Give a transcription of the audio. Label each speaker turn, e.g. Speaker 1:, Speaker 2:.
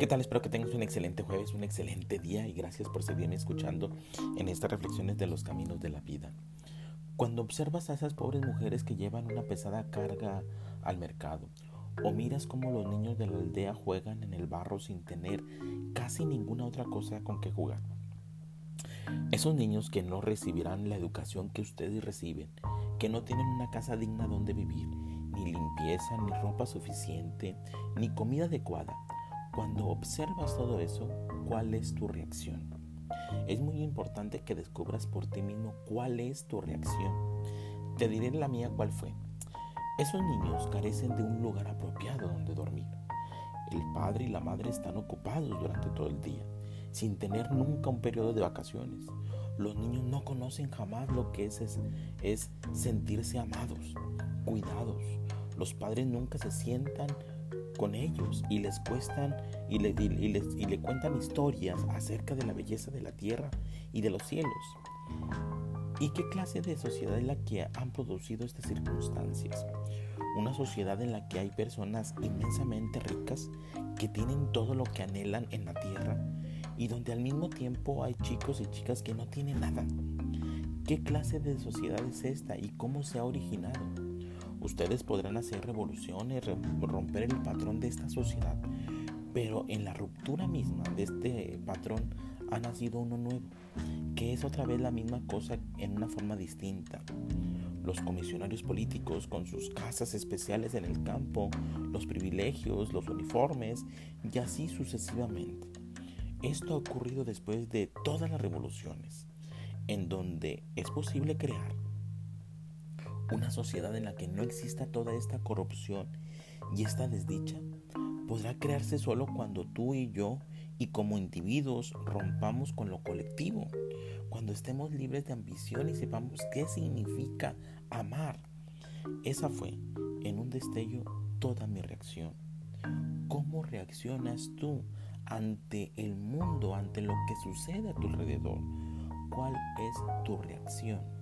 Speaker 1: ¿Qué tal? Espero que tengas un excelente jueves, un excelente día y gracias por seguirme escuchando en estas reflexiones de los caminos de la vida. Cuando observas a esas pobres mujeres que llevan una pesada carga al mercado, o miras cómo los niños de la aldea juegan en el barro sin tener casi ninguna otra cosa con que jugar. Esos niños que no recibirán la educación que ustedes reciben, que no tienen una casa digna donde vivir, ni limpieza, ni ropa suficiente, ni comida adecuada, cuando observas todo eso, ¿cuál es tu reacción? Es muy importante que descubras por ti mismo cuál es tu reacción. Te diré la mía cuál fue. Esos niños carecen de un lugar apropiado donde dormir. El padre y la madre están ocupados durante todo el día, sin tener nunca un periodo de vacaciones. Los niños no conocen jamás lo que es, es, es sentirse amados, cuidados. Los padres nunca se sientan con ellos y les cuestan y le, les, y le cuentan historias acerca de la belleza de la tierra y de los cielos. ¿Y qué clase de sociedad es la que han producido estas circunstancias? Una sociedad en la que hay personas inmensamente ricas que tienen todo lo que anhelan en la tierra y donde al mismo tiempo hay chicos y chicas que no tienen nada. ¿Qué clase de sociedad es esta y cómo se ha originado? Ustedes podrán hacer revoluciones, romper el patrón de esta sociedad, pero en la ruptura misma de este patrón ha nacido uno nuevo, que es otra vez la misma cosa en una forma distinta. Los comisionarios políticos con sus casas especiales en el campo, los privilegios, los uniformes y así sucesivamente. Esto ha ocurrido después de todas las revoluciones, en donde es posible crear una sociedad en la que no exista toda esta corrupción y esta desdicha podrá crearse solo cuando tú y yo y como individuos rompamos con lo colectivo, cuando estemos libres de ambición y sepamos qué significa amar. Esa fue, en un destello, toda mi reacción. ¿Cómo reaccionas tú ante el mundo, ante lo que sucede a tu alrededor? ¿Cuál es tu reacción?